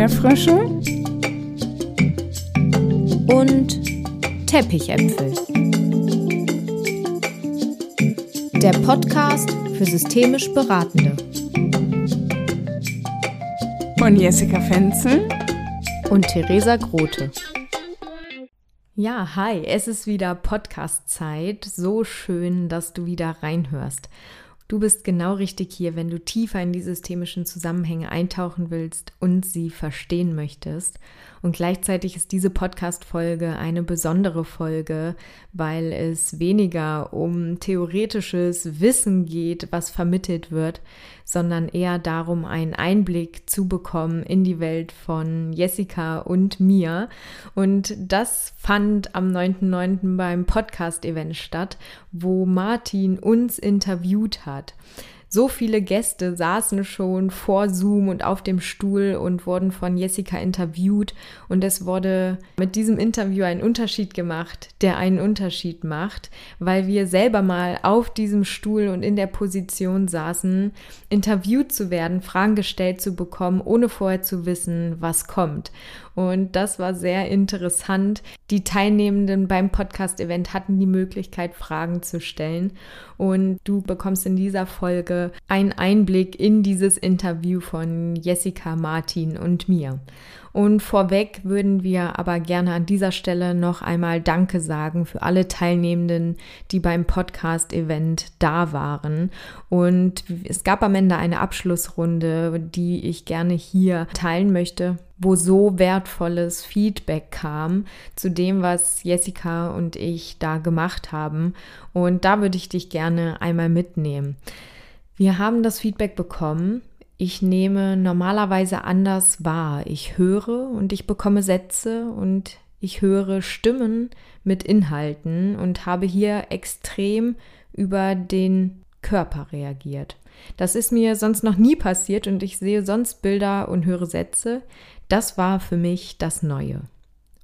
Erdbeerfrösche und Teppichäpfel. Der Podcast für systemisch Beratende. Von Jessica Fenzel und Theresa Grote. Ja, hi, es ist wieder Podcast-Zeit. So schön, dass du wieder reinhörst. Du bist genau richtig hier, wenn du tiefer in die systemischen Zusammenhänge eintauchen willst und sie verstehen möchtest. Und gleichzeitig ist diese Podcast-Folge eine besondere Folge, weil es weniger um theoretisches Wissen geht, was vermittelt wird, sondern eher darum, einen Einblick zu bekommen in die Welt von Jessica und mir. Und das fand am 9.9. beim Podcast-Event statt, wo Martin uns interviewt hat. So viele Gäste saßen schon vor Zoom und auf dem Stuhl und wurden von Jessica interviewt und es wurde mit diesem Interview ein Unterschied gemacht, der einen Unterschied macht, weil wir selber mal auf diesem Stuhl und in der Position saßen, interviewt zu werden, Fragen gestellt zu bekommen, ohne vorher zu wissen, was kommt. Und das war sehr interessant. Die Teilnehmenden beim Podcast-Event hatten die Möglichkeit, Fragen zu stellen. Und du bekommst in dieser Folge einen Einblick in dieses Interview von Jessica, Martin und mir. Und vorweg würden wir aber gerne an dieser Stelle noch einmal Danke sagen für alle Teilnehmenden, die beim Podcast-Event da waren. Und es gab am Ende eine Abschlussrunde, die ich gerne hier teilen möchte wo so wertvolles Feedback kam zu dem, was Jessica und ich da gemacht haben. Und da würde ich dich gerne einmal mitnehmen. Wir haben das Feedback bekommen, ich nehme normalerweise anders wahr. Ich höre und ich bekomme Sätze und ich höre Stimmen mit Inhalten und habe hier extrem über den Körper reagiert. Das ist mir sonst noch nie passiert und ich sehe sonst Bilder und höre Sätze. Das war für mich das Neue.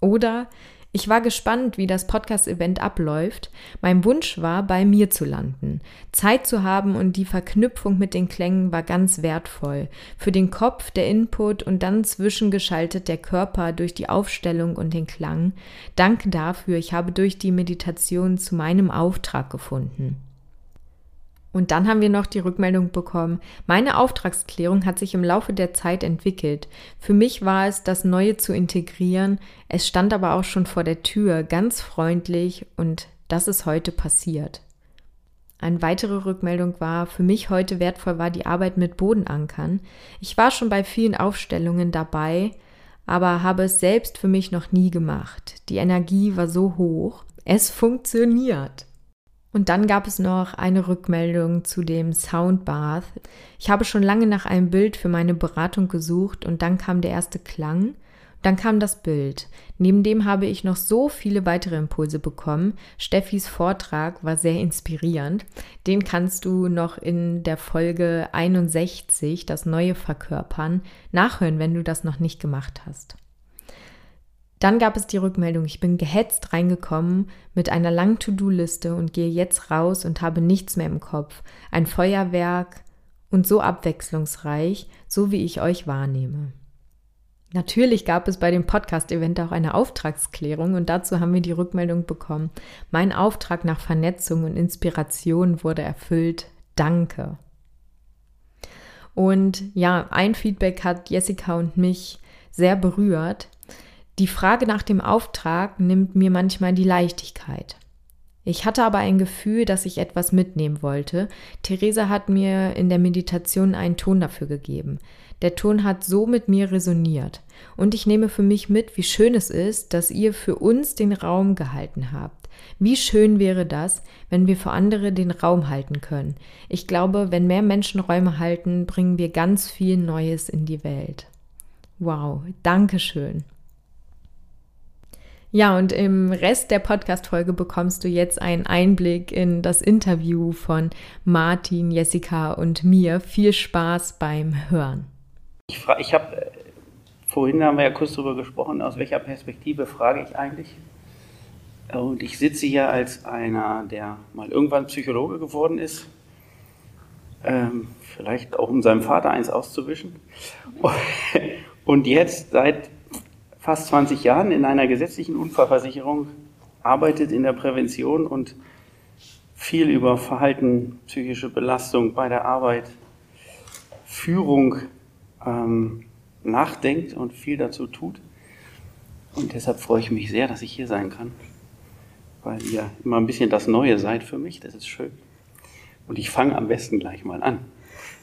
Oder ich war gespannt, wie das Podcast-Event abläuft. Mein Wunsch war, bei mir zu landen. Zeit zu haben und die Verknüpfung mit den Klängen war ganz wertvoll. Für den Kopf der Input und dann zwischengeschaltet der Körper durch die Aufstellung und den Klang. Danke dafür, ich habe durch die Meditation zu meinem Auftrag gefunden. Und dann haben wir noch die Rückmeldung bekommen, meine Auftragsklärung hat sich im Laufe der Zeit entwickelt. Für mich war es, das Neue zu integrieren. Es stand aber auch schon vor der Tür, ganz freundlich und das ist heute passiert. Eine weitere Rückmeldung war, für mich heute wertvoll war die Arbeit mit Bodenankern. Ich war schon bei vielen Aufstellungen dabei, aber habe es selbst für mich noch nie gemacht. Die Energie war so hoch. Es funktioniert. Und dann gab es noch eine Rückmeldung zu dem Soundbath. Ich habe schon lange nach einem Bild für meine Beratung gesucht und dann kam der erste Klang. Dann kam das Bild. Neben dem habe ich noch so viele weitere Impulse bekommen. Steffis Vortrag war sehr inspirierend. Den kannst du noch in der Folge 61, das neue Verkörpern, nachhören, wenn du das noch nicht gemacht hast. Dann gab es die Rückmeldung, ich bin gehetzt reingekommen mit einer langen To-Do-Liste und gehe jetzt raus und habe nichts mehr im Kopf. Ein Feuerwerk und so abwechslungsreich, so wie ich euch wahrnehme. Natürlich gab es bei dem Podcast-Event auch eine Auftragsklärung und dazu haben wir die Rückmeldung bekommen. Mein Auftrag nach Vernetzung und Inspiration wurde erfüllt. Danke. Und ja, ein Feedback hat Jessica und mich sehr berührt. Die Frage nach dem Auftrag nimmt mir manchmal die Leichtigkeit. Ich hatte aber ein Gefühl, dass ich etwas mitnehmen wollte. Theresa hat mir in der Meditation einen Ton dafür gegeben. Der Ton hat so mit mir resoniert. Und ich nehme für mich mit, wie schön es ist, dass ihr für uns den Raum gehalten habt. Wie schön wäre das, wenn wir für andere den Raum halten können. Ich glaube, wenn mehr Menschen Räume halten, bringen wir ganz viel Neues in die Welt. Wow, Dankeschön. Ja, und im Rest der Podcast-Folge bekommst du jetzt einen Einblick in das Interview von Martin, Jessica und mir. Viel Spaß beim Hören. Ich, ich habe, äh, vorhin haben wir ja kurz darüber gesprochen, aus welcher Perspektive frage ich eigentlich. Und ich sitze hier als einer, der mal irgendwann Psychologe geworden ist. Ähm, vielleicht auch um seinem Vater eins auszuwischen. Und jetzt seit fast 20 Jahren in einer gesetzlichen Unfallversicherung, arbeitet in der Prävention und viel über Verhalten, psychische Belastung bei der Arbeit, Führung ähm, nachdenkt und viel dazu tut. Und deshalb freue ich mich sehr, dass ich hier sein kann, weil ihr immer ein bisschen das Neue seid für mich. Das ist schön. Und ich fange am besten gleich mal an.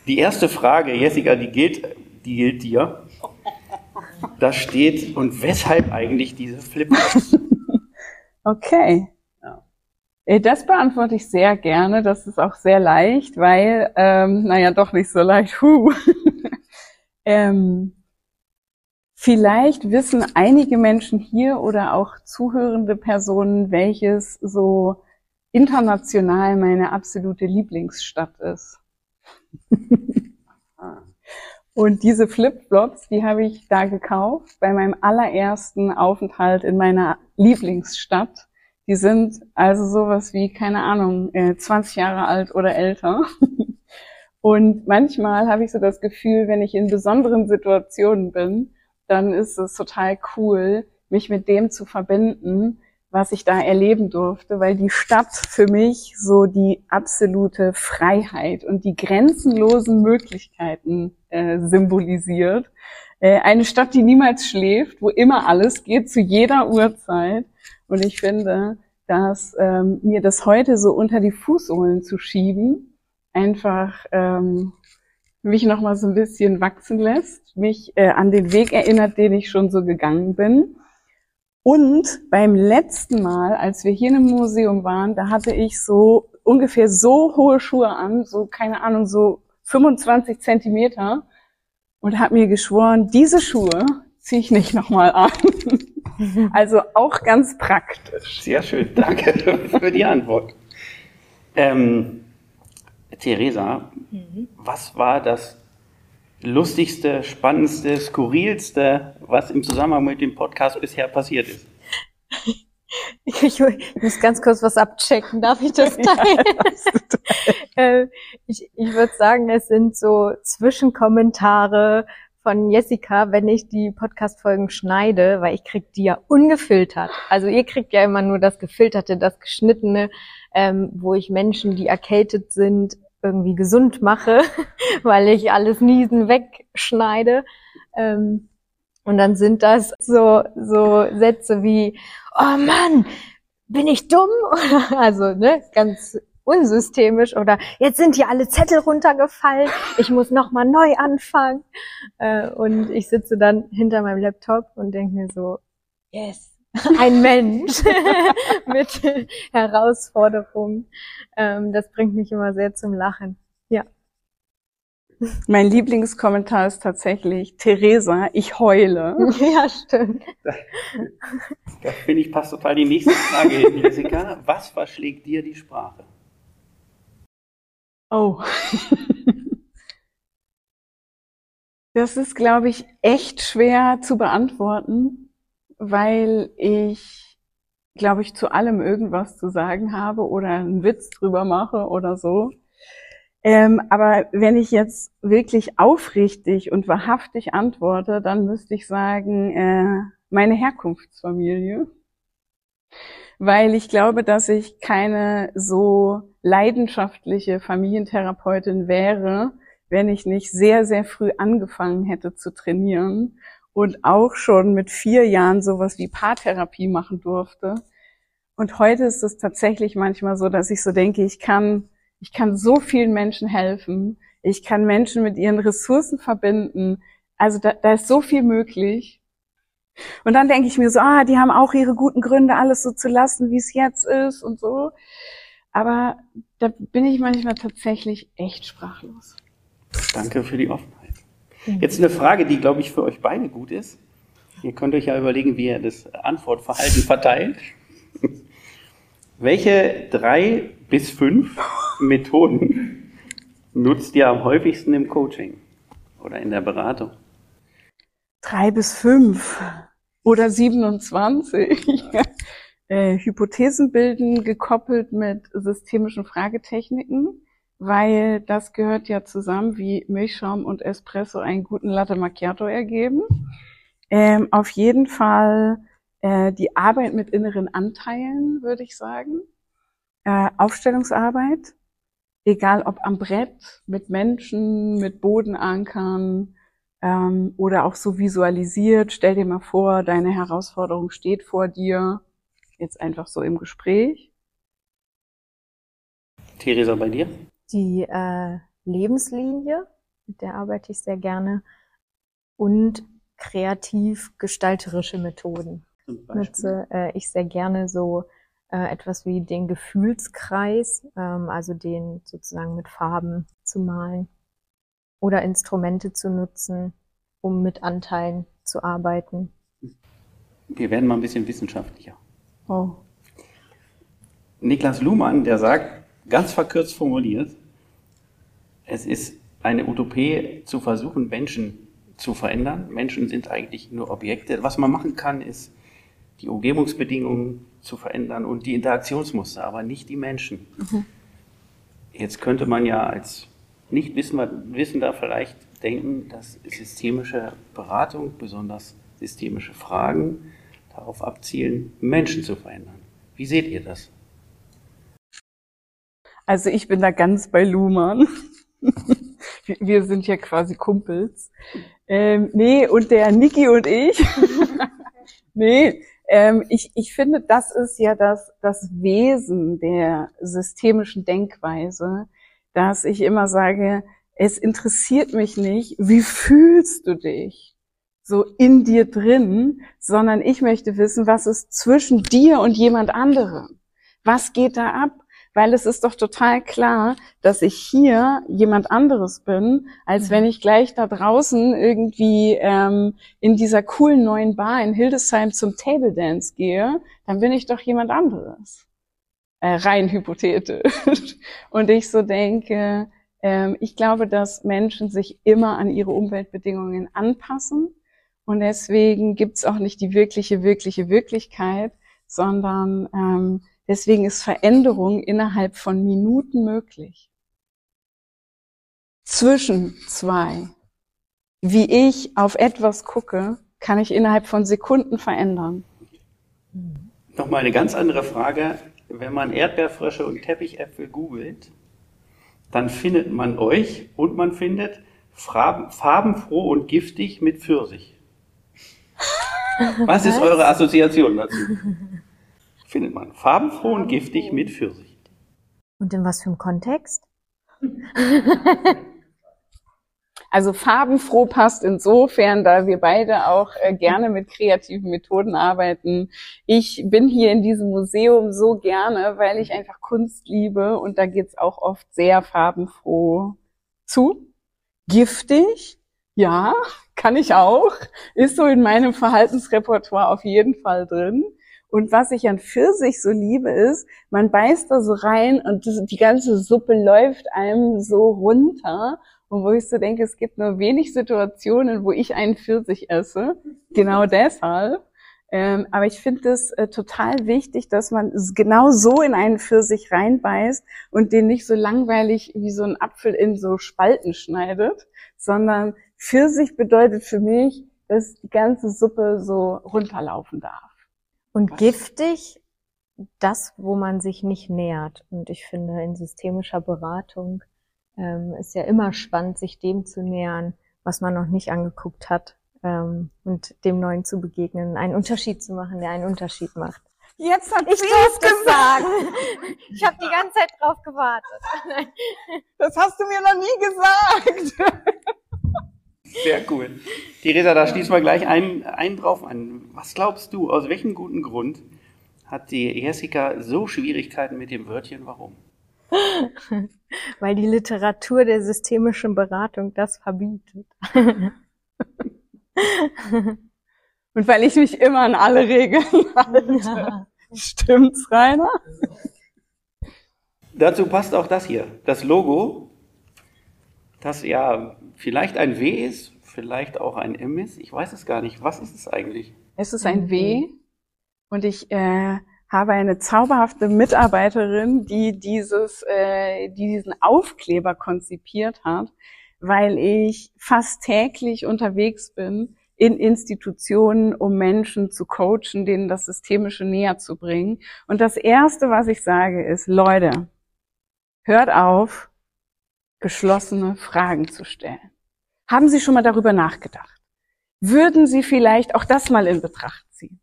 Die erste Frage, Jessica, die gilt, die gilt dir. Da steht, und weshalb eigentlich diese Flipflops? okay. Ja. Äh, das beantworte ich sehr gerne. Das ist auch sehr leicht, weil, ähm, naja, doch nicht so leicht. Huh. ähm, Vielleicht wissen einige Menschen hier oder auch zuhörende Personen, welches so international meine absolute Lieblingsstadt ist. Und diese Flipflops, die habe ich da gekauft bei meinem allerersten Aufenthalt in meiner Lieblingsstadt. Die sind also sowas wie, keine Ahnung, 20 äh, Jahre alt oder älter. Und manchmal habe ich so das Gefühl, wenn ich in besonderen Situationen bin, dann ist es total cool, mich mit dem zu verbinden, was ich da erleben durfte, weil die Stadt für mich so die absolute Freiheit und die grenzenlosen Möglichkeiten äh, symbolisiert. Äh, eine Stadt, die niemals schläft, wo immer alles geht, zu jeder Uhrzeit. Und ich finde, dass ähm, mir das heute so unter die Fußsohlen zu schieben, einfach ähm, mich nochmal so ein bisschen wachsen lässt, mich äh, an den Weg erinnert, den ich schon so gegangen bin und beim letzten Mal, als wir hier im Museum waren, da hatte ich so ungefähr so hohe Schuhe an, so keine Ahnung, so 25 Zentimeter und habe mir geschworen, diese Schuhe ziehe ich nicht nochmal an. also auch ganz praktisch. Sehr schön, danke für die Antwort. Ähm, Theresa, mhm. was war das lustigste, spannendste, skurrilste, was im Zusammenhang mit dem Podcast bisher passiert ist? Ich, muss ganz kurz was abchecken. Darf ich das teilen? äh, ich ich würde sagen, es sind so Zwischenkommentare von Jessica, wenn ich die Podcast-Folgen schneide, weil ich krieg die ja ungefiltert. Also ihr kriegt ja immer nur das Gefilterte, das Geschnittene, ähm, wo ich Menschen, die erkältet sind, irgendwie gesund mache, weil ich alles Niesen wegschneide. Ähm, und dann sind das so, so Sätze wie, oh Mann, bin ich dumm? also, ne, ganz unsystemisch oder jetzt sind hier alle Zettel runtergefallen, ich muss nochmal neu anfangen. Äh, und ich sitze dann hinter meinem Laptop und denke mir so, yes, ein Mensch mit Herausforderungen. Ähm, das bringt mich immer sehr zum Lachen. Ja. Mein Lieblingskommentar ist tatsächlich, Theresa, ich heule. Ja, stimmt. Da, da finde ich, passt total die nächste Frage hin, Jessica. Was verschlägt dir die Sprache? Oh. Das ist, glaube ich, echt schwer zu beantworten weil ich, glaube ich, zu allem irgendwas zu sagen habe oder einen Witz drüber mache oder so. Ähm, aber wenn ich jetzt wirklich aufrichtig und wahrhaftig antworte, dann müsste ich sagen, äh, meine Herkunftsfamilie. Weil ich glaube, dass ich keine so leidenschaftliche Familientherapeutin wäre, wenn ich nicht sehr, sehr früh angefangen hätte zu trainieren und auch schon mit vier Jahren sowas wie Paartherapie machen durfte. Und heute ist es tatsächlich manchmal so, dass ich so denke, ich kann, ich kann so vielen Menschen helfen. Ich kann Menschen mit ihren Ressourcen verbinden. Also da, da ist so viel möglich. Und dann denke ich mir so, ah, die haben auch ihre guten Gründe, alles so zu lassen, wie es jetzt ist und so. Aber da bin ich manchmal tatsächlich echt sprachlos. Danke für die Offenheit. Jetzt eine Frage, die, glaube ich, für euch beide gut ist. Ihr könnt euch ja überlegen, wie ihr das Antwortverhalten verteilt. Welche drei bis fünf Methoden nutzt ihr am häufigsten im Coaching oder in der Beratung? Drei bis fünf oder 27. äh, Hypothesen bilden, gekoppelt mit systemischen Fragetechniken weil das gehört ja zusammen, wie Milchschaum und Espresso einen guten Latte Macchiato ergeben. Ähm, auf jeden Fall äh, die Arbeit mit inneren Anteilen, würde ich sagen. Äh, Aufstellungsarbeit, egal ob am Brett, mit Menschen, mit Bodenankern ähm, oder auch so visualisiert. Stell dir mal vor, deine Herausforderung steht vor dir, jetzt einfach so im Gespräch. Theresa, bei dir? Die äh, Lebenslinie, mit der arbeite ich sehr gerne. Und kreativ-gestalterische Methoden. Nutze äh, ich sehr gerne so äh, etwas wie den Gefühlskreis, ähm, also den sozusagen mit Farben zu malen oder Instrumente zu nutzen, um mit Anteilen zu arbeiten. Wir werden mal ein bisschen wissenschaftlicher. Oh. Niklas Luhmann, der sagt, ganz verkürzt formuliert, es ist eine Utopie zu versuchen, Menschen zu verändern. Menschen sind eigentlich nur Objekte. Was man machen kann, ist die Umgebungsbedingungen zu verändern und die Interaktionsmuster, aber nicht die Menschen. Mhm. Jetzt könnte man ja als Nicht-Wissender vielleicht denken, dass systemische Beratung, besonders systemische Fragen, darauf abzielen, Menschen zu verändern. Wie seht ihr das? Also ich bin da ganz bei Luhmann. Wir sind ja quasi Kumpels. Ähm, nee, und der Niki und ich. nee, ähm, ich, ich finde, das ist ja das, das Wesen der systemischen Denkweise, dass ich immer sage, es interessiert mich nicht, wie fühlst du dich so in dir drin, sondern ich möchte wissen, was ist zwischen dir und jemand anderem? Was geht da ab? Weil es ist doch total klar, dass ich hier jemand anderes bin, als wenn ich gleich da draußen irgendwie ähm, in dieser coolen neuen Bar in Hildesheim zum Table Dance gehe, dann bin ich doch jemand anderes. Äh, rein hypothetisch. Und ich so denke, ähm, ich glaube, dass Menschen sich immer an ihre Umweltbedingungen anpassen. Und deswegen gibt's auch nicht die wirkliche, wirkliche Wirklichkeit, sondern ähm, Deswegen ist Veränderung innerhalb von Minuten möglich. Zwischen zwei. Wie ich auf etwas gucke, kann ich innerhalb von Sekunden verändern. Nochmal eine ganz andere Frage. Wenn man Erdbeerfrösche und Teppichäpfel googelt, dann findet man euch und man findet farbenfroh und giftig mit Pfirsich. Was ist eure Assoziation dazu? Findet man. Farbenfroh und giftig mit Pfirsich. Und in was für einem Kontext? Also farbenfroh passt insofern, da wir beide auch äh, gerne mit kreativen Methoden arbeiten. Ich bin hier in diesem Museum so gerne, weil ich einfach Kunst liebe und da geht's auch oft sehr farbenfroh zu. Giftig, ja, kann ich auch. Ist so in meinem Verhaltensrepertoire auf jeden Fall drin. Und was ich an Pfirsich so liebe, ist, man beißt da so rein und die ganze Suppe läuft einem so runter. Und wo ich so denke, es gibt nur wenig Situationen, wo ich einen Pfirsich esse. Genau deshalb. Ähm, aber ich finde es äh, total wichtig, dass man genau so in einen Pfirsich reinbeißt und den nicht so langweilig wie so ein Apfel in so Spalten schneidet, sondern Pfirsich bedeutet für mich, dass die ganze Suppe so runterlaufen darf. Und Was? giftig, das, wo man sich nicht nähert. Und ich finde, in systemischer Beratung ähm, ist ja immer spannend, sich dem zu nähern, was man noch nicht angeguckt hat ähm, und dem Neuen zu begegnen, einen Unterschied zu machen, der einen Unterschied macht. Jetzt hat ich es gesagt. Ich habe die ganze Zeit drauf gewartet. Das hast du mir noch nie gesagt. Sehr cool. Theresa, da schließen wir gleich einen, einen drauf an. Was glaubst du, aus welchem guten Grund hat die Jessica so Schwierigkeiten mit dem Wörtchen warum? Weil die Literatur der systemischen Beratung das verbietet. Und weil ich mich immer an alle Regeln halte. Ja. Stimmt's, Rainer? Dazu passt auch das hier. Das Logo, das ja vielleicht ein W ist, vielleicht auch ein M ist. Ich weiß es gar nicht. Was ist es eigentlich? Es ist ein W und ich äh, habe eine zauberhafte Mitarbeiterin, die dieses, äh, die diesen Aufkleber konzipiert hat, weil ich fast täglich unterwegs bin in Institutionen, um Menschen zu coachen, denen das Systemische näher zu bringen. Und das Erste, was ich sage, ist, Leute, hört auf, geschlossene Fragen zu stellen. Haben Sie schon mal darüber nachgedacht? Würden Sie vielleicht auch das mal in Betracht ziehen?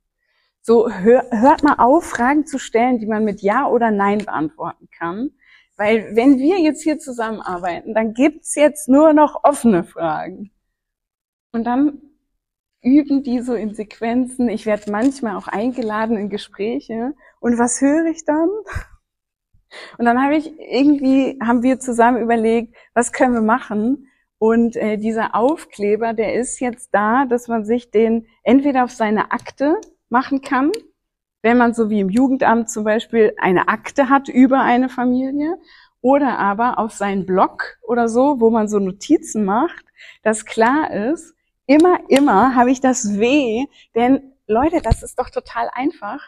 So hör, hört mal auf, Fragen zu stellen, die man mit Ja oder Nein beantworten kann. Weil wenn wir jetzt hier zusammenarbeiten, dann gibt's jetzt nur noch offene Fragen. Und dann üben die so in Sequenzen. Ich werde manchmal auch eingeladen in Gespräche. Und was höre ich dann? Und dann habe ich irgendwie, haben wir zusammen überlegt, was können wir machen? Und äh, dieser Aufkleber, der ist jetzt da, dass man sich den entweder auf seine Akte machen kann, wenn man so wie im Jugendamt zum Beispiel eine Akte hat über eine Familie, oder aber auf seinen Blog oder so, wo man so Notizen macht, dass klar ist, immer, immer habe ich das Weh, denn Leute, das ist doch total einfach,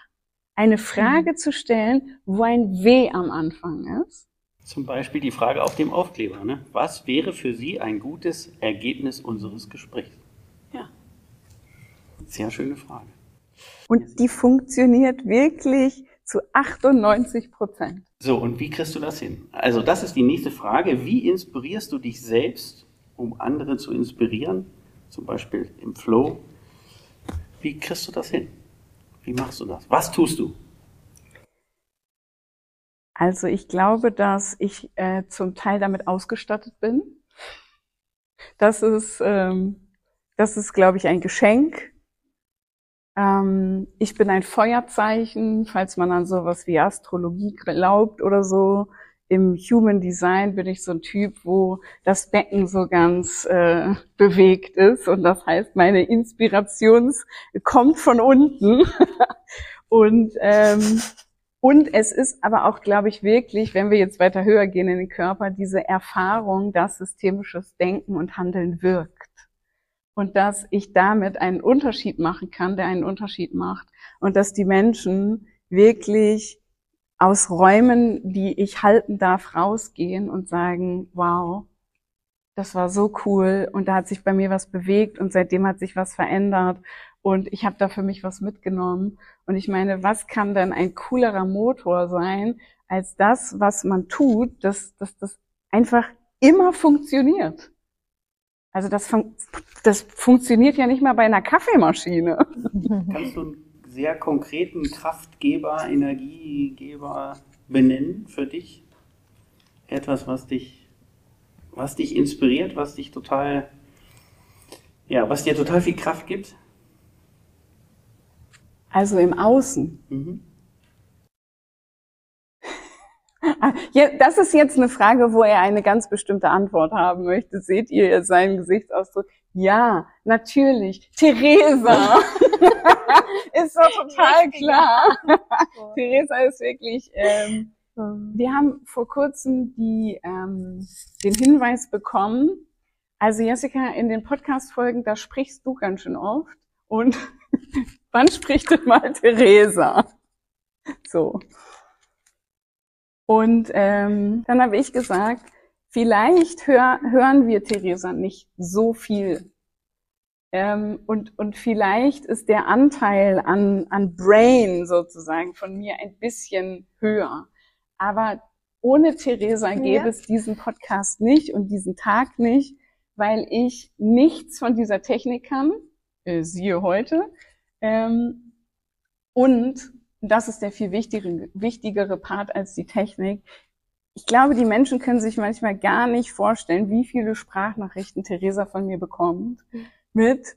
eine Frage mhm. zu stellen, wo ein W am Anfang ist zum Beispiel die Frage auf dem Aufkleber. Ne? Was wäre für Sie ein gutes Ergebnis unseres Gesprächs? Ja. Sehr schöne Frage. Und die funktioniert wirklich zu 98 Prozent. So, und wie kriegst du das hin? Also, das ist die nächste Frage. Wie inspirierst du dich selbst, um andere zu inspirieren? Zum Beispiel im Flow. Wie kriegst du das hin? Wie machst du das? Was tust du? Also ich glaube, dass ich äh, zum Teil damit ausgestattet bin. Das ist, ähm, das ist, glaube ich, ein Geschenk. Ähm, ich bin ein Feuerzeichen, falls man an sowas wie Astrologie glaubt oder so. Im Human Design bin ich so ein Typ, wo das Becken so ganz äh, bewegt ist und das heißt, meine Inspiration kommt von unten und ähm, und es ist aber auch, glaube ich, wirklich, wenn wir jetzt weiter höher gehen in den Körper, diese Erfahrung, dass systemisches Denken und Handeln wirkt. Und dass ich damit einen Unterschied machen kann, der einen Unterschied macht. Und dass die Menschen wirklich aus Räumen, die ich halten darf, rausgehen und sagen, wow, das war so cool und da hat sich bei mir was bewegt und seitdem hat sich was verändert und ich habe da für mich was mitgenommen. Und ich meine, was kann denn ein coolerer Motor sein, als das, was man tut, dass, dass das einfach immer funktioniert? Also das, fun das funktioniert ja nicht mal bei einer Kaffeemaschine. Kannst du einen sehr konkreten Kraftgeber, Energiegeber benennen für dich? Etwas, was dich, was dich inspiriert, was dich total, ja, was dir total viel Kraft gibt? Also im Außen. Mhm. Ja, das ist jetzt eine Frage, wo er eine ganz bestimmte Antwort haben möchte. Seht ihr seinen Gesichtsausdruck? Ja, natürlich. Theresa. ist doch total klar. Theresa ist wirklich, ähm, wir haben vor kurzem die, ähm, den Hinweis bekommen, also Jessica, in den Podcast-Folgen, da sprichst du ganz schön oft und Wann spricht denn mal Theresa? So. Und ähm, dann habe ich gesagt, vielleicht hör, hören wir Theresa nicht so viel. Ähm, und, und vielleicht ist der Anteil an, an Brain sozusagen von mir ein bisschen höher. Aber ohne Theresa gäbe es diesen Podcast nicht und diesen Tag nicht, weil ich nichts von dieser Technik kann, äh, siehe heute, ähm, und das ist der viel wichtigere, wichtigere Part als die Technik. Ich glaube, die Menschen können sich manchmal gar nicht vorstellen, wie viele Sprachnachrichten Theresa von mir bekommt mit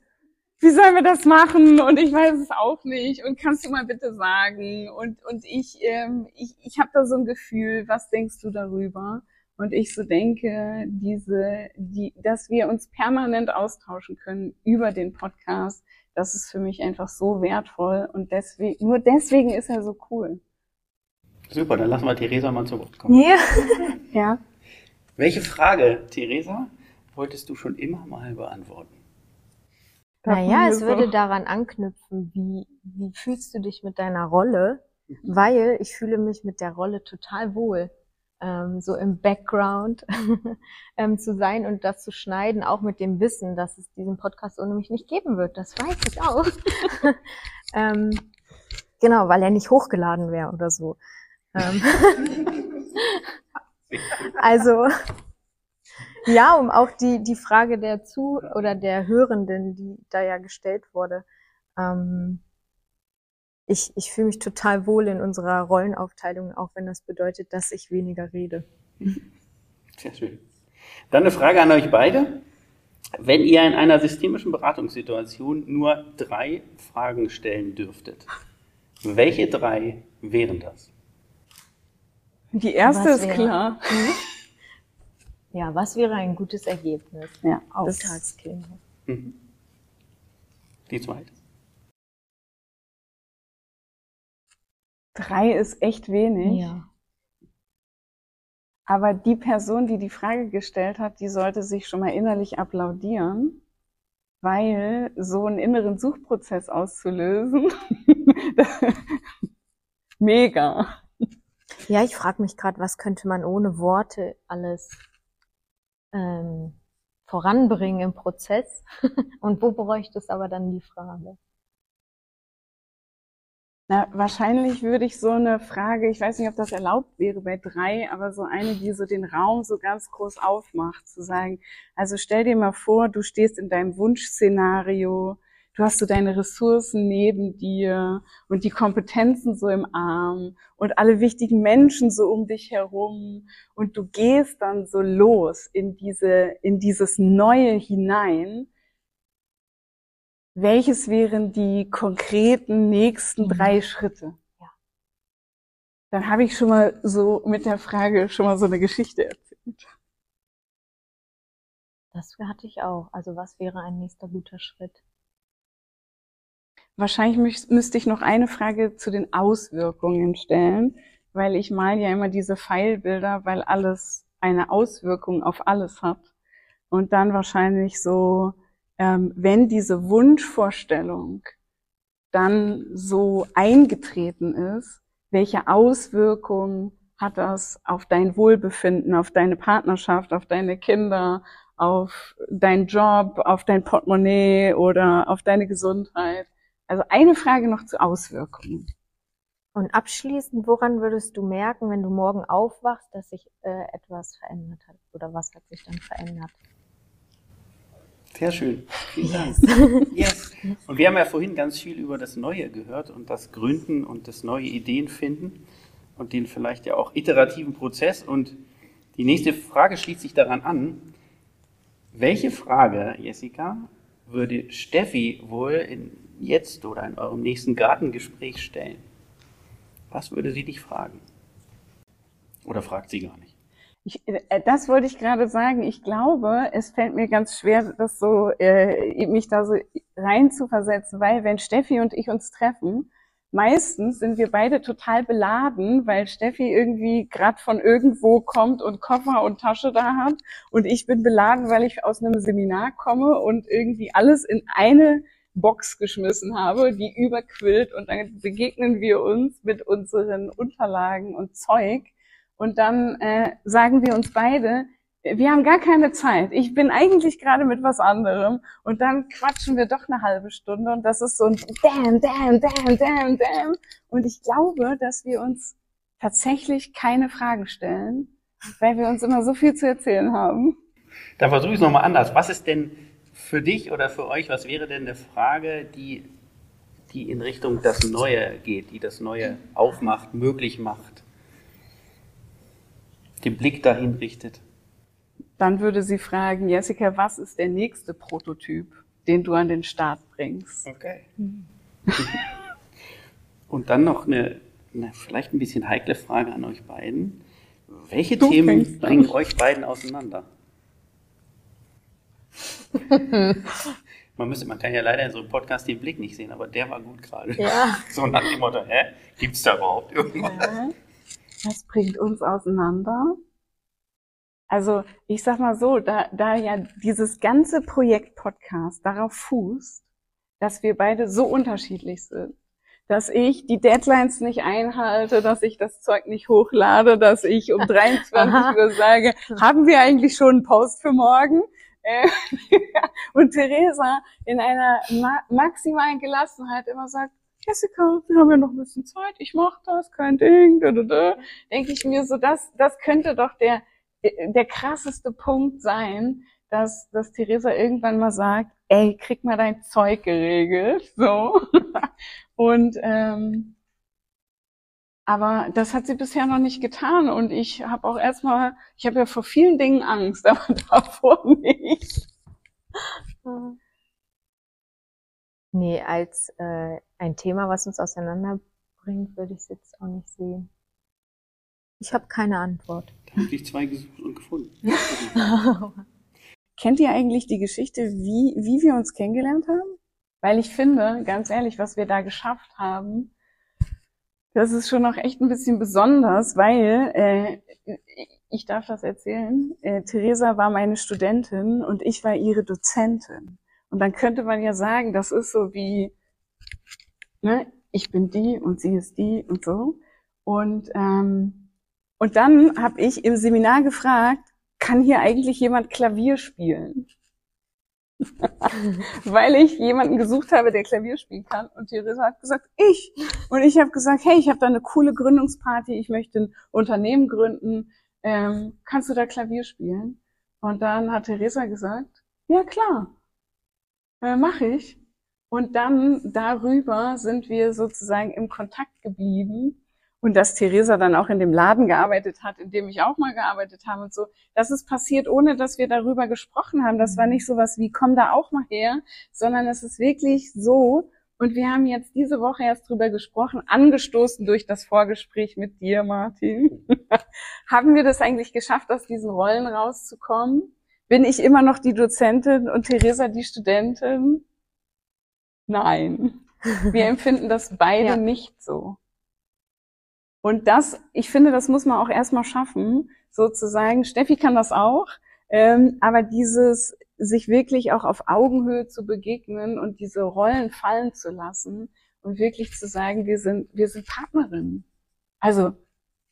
wie sollen wir das machen? Und ich weiß es auch nicht. Und kannst du mal bitte sagen? Und, und ich, ähm, ich, ich habe da so ein Gefühl, was denkst du darüber? Und ich so denke, diese, die, dass wir uns permanent austauschen können über den Podcast, das ist für mich einfach so wertvoll und deswegen, nur deswegen ist er so cool. Super, dann lassen wir Theresa mal zu Wort kommen. Ja. ja. Welche Frage, Theresa, wolltest du schon immer mal beantworten? Naja, es würde daran anknüpfen, wie, wie fühlst du dich mit deiner Rolle? weil ich fühle mich mit der Rolle total wohl, ähm, so im Background ähm, zu sein und das zu schneiden, auch mit dem Wissen, dass es diesen Podcast ohne mich nicht geben wird. Das weiß ich auch. ähm, genau, weil er nicht hochgeladen wäre oder so. Ähm, also ja, um auch die, die Frage der Zu- oder der Hörenden, die da ja gestellt wurde. Ähm, ich, ich fühle mich total wohl in unserer Rollenaufteilung, auch wenn das bedeutet, dass ich weniger rede. Sehr schön. Dann eine Frage an euch beide. Wenn ihr in einer systemischen Beratungssituation nur drei Fragen stellen dürftet, welche drei wären das? Die erste Was ist wäre- klar. Ja, was wäre ein gutes Ergebnis? Ja, das, Auftragsklima. Mhm. Die zweite. Drei ist echt wenig. Ja. Aber die Person, die die Frage gestellt hat, die sollte sich schon mal innerlich applaudieren, weil so einen inneren Suchprozess auszulösen, mega. Ja, ich frage mich gerade, was könnte man ohne Worte alles ähm, voranbringen im Prozess? Und wo bräuchte es aber dann die Frage? Na, wahrscheinlich würde ich so eine Frage, ich weiß nicht, ob das erlaubt wäre bei drei, aber so eine, die so den Raum so ganz groß aufmacht, zu sagen, also stell dir mal vor, du stehst in deinem Wunschszenario, du hast so deine Ressourcen neben dir und die Kompetenzen so im Arm und alle wichtigen Menschen so um dich herum und du gehst dann so los in diese, in dieses Neue hinein welches wären die konkreten nächsten Mhm. drei Schritte? Ja. Dann habe ich schon mal so mit der Frage schon mal so eine Geschichte erzählt. Das hatte ich auch. Also was wäre ein nächster guter Schritt? Wahrscheinlich müsste ich noch eine Frage zu den Auswirkungen stellen, weil ich mal ja immer diese Pfeilbilder, weil alles eine Auswirkung auf alles hat. Und dann wahrscheinlich so, ähm, wenn diese Wunschvorstellung dann so eingetreten ist, welche Auswirkungen hat das auf dein Wohlbefinden, auf deine Partnerschaft, auf deine Kinder, auf deinen Job, auf dein Portemonnaie oder auf deine Gesundheit? Also eine Frage noch zu Auswirkungen. Und abschließend, woran würdest du merken, wenn du morgen aufwachst, dass sich äh, etwas verändert hat? Oder was hat sich dann verändert? Sehr schön. Vielen Dank. Yes. Und wir haben ja vorhin ganz viel über das Neue gehört und das Gründen und das neue Ideen finden und den vielleicht ja auch iterativen Prozess. Und die nächste Frage schließt sich daran an. Welche Frage, Jessica, würde Steffi wohl in jetzt oder in eurem nächsten Gartengespräch stellen? Was würde sie dich fragen? Oder fragt sie gar nicht? Ich, äh, das wollte ich gerade sagen. Ich glaube, es fällt mir ganz schwer, das so, äh, mich da so rein zu versetzen, weil wenn Steffi und ich uns treffen, meistens sind wir beide total beladen, weil Steffi irgendwie gerade von irgendwo kommt und Koffer und Tasche da hat. Und ich bin beladen, weil ich aus einem Seminar komme und irgendwie alles in eine Box geschmissen habe, die überquillt. Und dann begegnen wir uns mit unseren Unterlagen und Zeug und dann äh, sagen wir uns beide, wir haben gar keine Zeit. Ich bin eigentlich gerade mit was anderem und dann quatschen wir doch eine halbe Stunde und das ist so ein Damn, damn, damn, damn, damn. Und ich glaube, dass wir uns tatsächlich keine Fragen stellen, weil wir uns immer so viel zu erzählen haben. Dann versuche ich es nochmal anders. Was ist denn für dich oder für euch, was wäre denn eine Frage, die, die in Richtung das Neue geht, die das Neue aufmacht, möglich macht, den Blick dahin richtet? Dann würde sie fragen, Jessica, was ist der nächste Prototyp, den du an den Start bringst? Okay. Und dann noch eine, eine vielleicht ein bisschen heikle Frage an euch beiden. Welche Du Themen bringen euch beiden auseinander? Man, müsste, man kann ja leider in so einem Podcast den Blick nicht sehen, aber der war gut gerade. Ja. So nach dem Motto, hä? Gibt's da überhaupt irgendwas? Ja. Was bringt uns auseinander? Also ich sag mal so, da, da ja dieses ganze Projekt Podcast darauf fußt, dass wir beide so unterschiedlich sind, dass ich die Deadlines nicht einhalte, dass ich das Zeug nicht hochlade, dass ich um 23 Uhr sage, haben wir eigentlich schon einen Post für morgen? Äh, und Theresa in einer ma maximalen Gelassenheit immer sagt, Jessica, wir haben ja noch ein bisschen Zeit, ich mach das, kein Ding, da, da, da. denke ich mir so, das, das könnte doch der, der krasseste Punkt sein, dass, dass Theresa irgendwann mal sagt, ey, krieg mal dein Zeug geregelt, so. Und ähm, aber das hat sie bisher noch nicht getan und ich habe auch erstmal, ich habe ja vor vielen Dingen Angst, aber davor nicht. Nee, als äh, ein Thema, was uns auseinanderbringt, würde ich es jetzt auch nicht sehen. Ich habe keine Antwort. Da habe ich zwei gesucht und gefunden. Kennt ihr eigentlich die Geschichte, wie, wie wir uns kennengelernt haben? Weil ich finde, ganz ehrlich, was wir da geschafft haben, das ist schon noch echt ein bisschen besonders, weil äh, ich darf das erzählen. Äh, Theresa war meine Studentin und ich war ihre Dozentin. Und dann könnte man ja sagen, das ist so wie, ne, ich bin die und sie ist die und so. Und ähm, und dann habe ich im Seminar gefragt, kann hier eigentlich jemand Klavier spielen? Weil ich jemanden gesucht habe, der Klavier spielen kann. Und Theresa hat gesagt, ich. Und ich habe gesagt, hey, ich habe da eine coole Gründungsparty, ich möchte ein Unternehmen gründen. Ähm, kannst du da Klavier spielen? Und dann hat Theresa gesagt, ja klar, äh, mache ich. Und dann darüber sind wir sozusagen im Kontakt geblieben und dass Theresa dann auch in dem Laden gearbeitet hat, in dem ich auch mal gearbeitet habe und so. Das ist passiert, ohne dass wir darüber gesprochen haben. Das war nicht sowas wie, komm da auch mal her, sondern es ist wirklich so. Und wir haben jetzt diese Woche erst drüber gesprochen, angestoßen durch das Vorgespräch mit dir, Martin. haben wir das eigentlich geschafft, aus diesen Rollen rauszukommen? Bin ich immer noch die Dozentin und Theresa die Studentin? Nein. Wir empfinden das beide ja. nicht so. Und das, ich finde, das muss man auch erstmal schaffen, sozusagen. Steffi kann das auch, ähm, aber dieses sich wirklich auch auf Augenhöhe zu begegnen und diese Rollen fallen zu lassen und wirklich zu sagen, wir sind, wir sind Partnerinnen. Also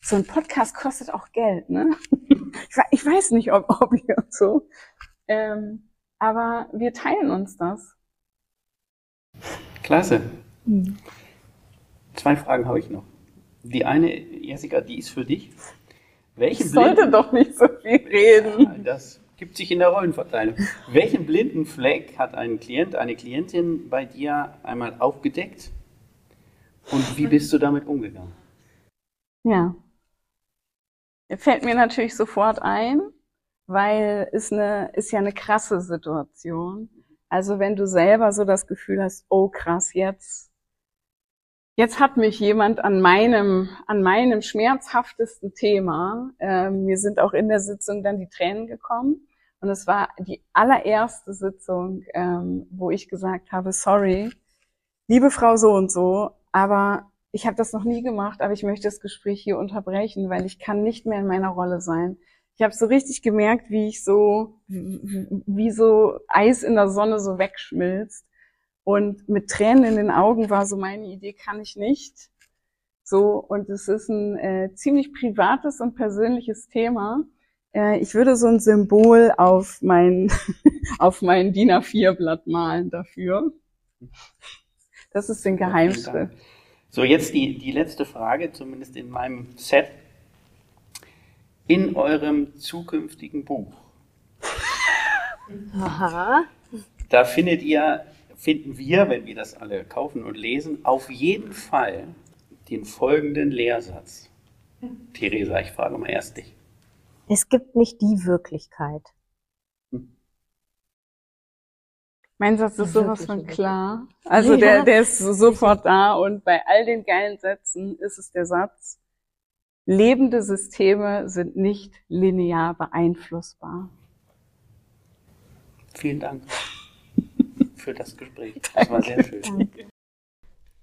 so ein Podcast kostet auch Geld, ne? Ich, weiß nicht, ob, ob ihr so. Ähm, aber wir teilen uns das. Klasse. Hm. Zwei Fragen habe ich noch. Die eine, Jessica, die ist für dich. Welche ich sollte doch nicht so viel reden. Ja, das gibt sich in der Rollenverteilung. Welchen blinden Fleck hat ein Klient, eine Klientin bei dir einmal aufgedeckt? Und wie bist du damit umgegangen? Ja. Fällt mir natürlich sofort ein, weil es eine, ist ja eine krasse Situation. Also wenn du selber so das Gefühl hast, oh krass, jetzt Jetzt hat mich jemand an meinem, an meinem schmerzhaftesten Thema, äh, mir sind auch in der Sitzung dann die Tränen gekommen. Und es war die allererste Sitzung, ähm, wo ich gesagt habe, sorry, liebe Frau so und so, aber ich habe das noch nie gemacht, aber ich möchte das Gespräch hier unterbrechen, weil ich kann nicht mehr in meiner Rolle sein. Ich habe so richtig gemerkt, wie ich so, wie so Eis in der Sonne so wegschmilzt. Und mit Tränen in den Augen war so meine Idee, kann ich nicht. So, und es ist ein äh, ziemlich privates und persönliches Thema. Äh, ich würde so ein Symbol auf mein, auf mein DIN A4-Blatt malen dafür. Das ist den Geheimschritt. So, jetzt die, die letzte Frage, zumindest in meinem Set. In eurem zukünftigen Buch. Aha. Da findet ihr finden wir, wenn wir das alle kaufen und lesen, auf jeden Fall den folgenden Lehrsatz. Theresa, ich frage mal erst dich. Es gibt nicht die Wirklichkeit. Hm. Mein Satz ist sowas von klar. Also der, der ist sofort da und bei all den geilen Sätzen ist es der Satz, lebende Systeme sind nicht linear beeinflussbar. Vielen Dank für das Gespräch. Das war sehr schön.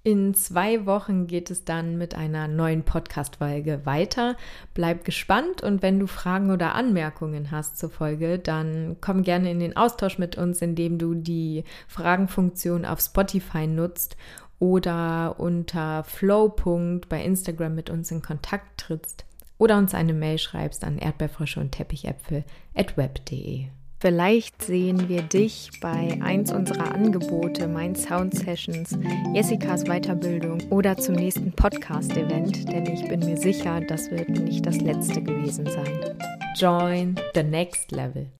In zwei Wochen geht es dann mit einer neuen Podcast-Folge weiter. Bleib gespannt und wenn du Fragen oder Anmerkungen hast zur Folge, dann komm gerne in den Austausch mit uns, indem du die Fragenfunktion auf Spotify nutzt oder unter Flow. bei Instagram mit uns in Kontakt trittst oder uns eine Mail schreibst an erdbeerfrische und Teppichäpfel at web.de. Vielleicht sehen wir dich bei eins unserer Angebote, Mein Sound Sessions, Jessicas Weiterbildung oder zum nächsten Podcast-Event, denn ich bin mir sicher, das wird nicht das letzte gewesen sein. Join the next level.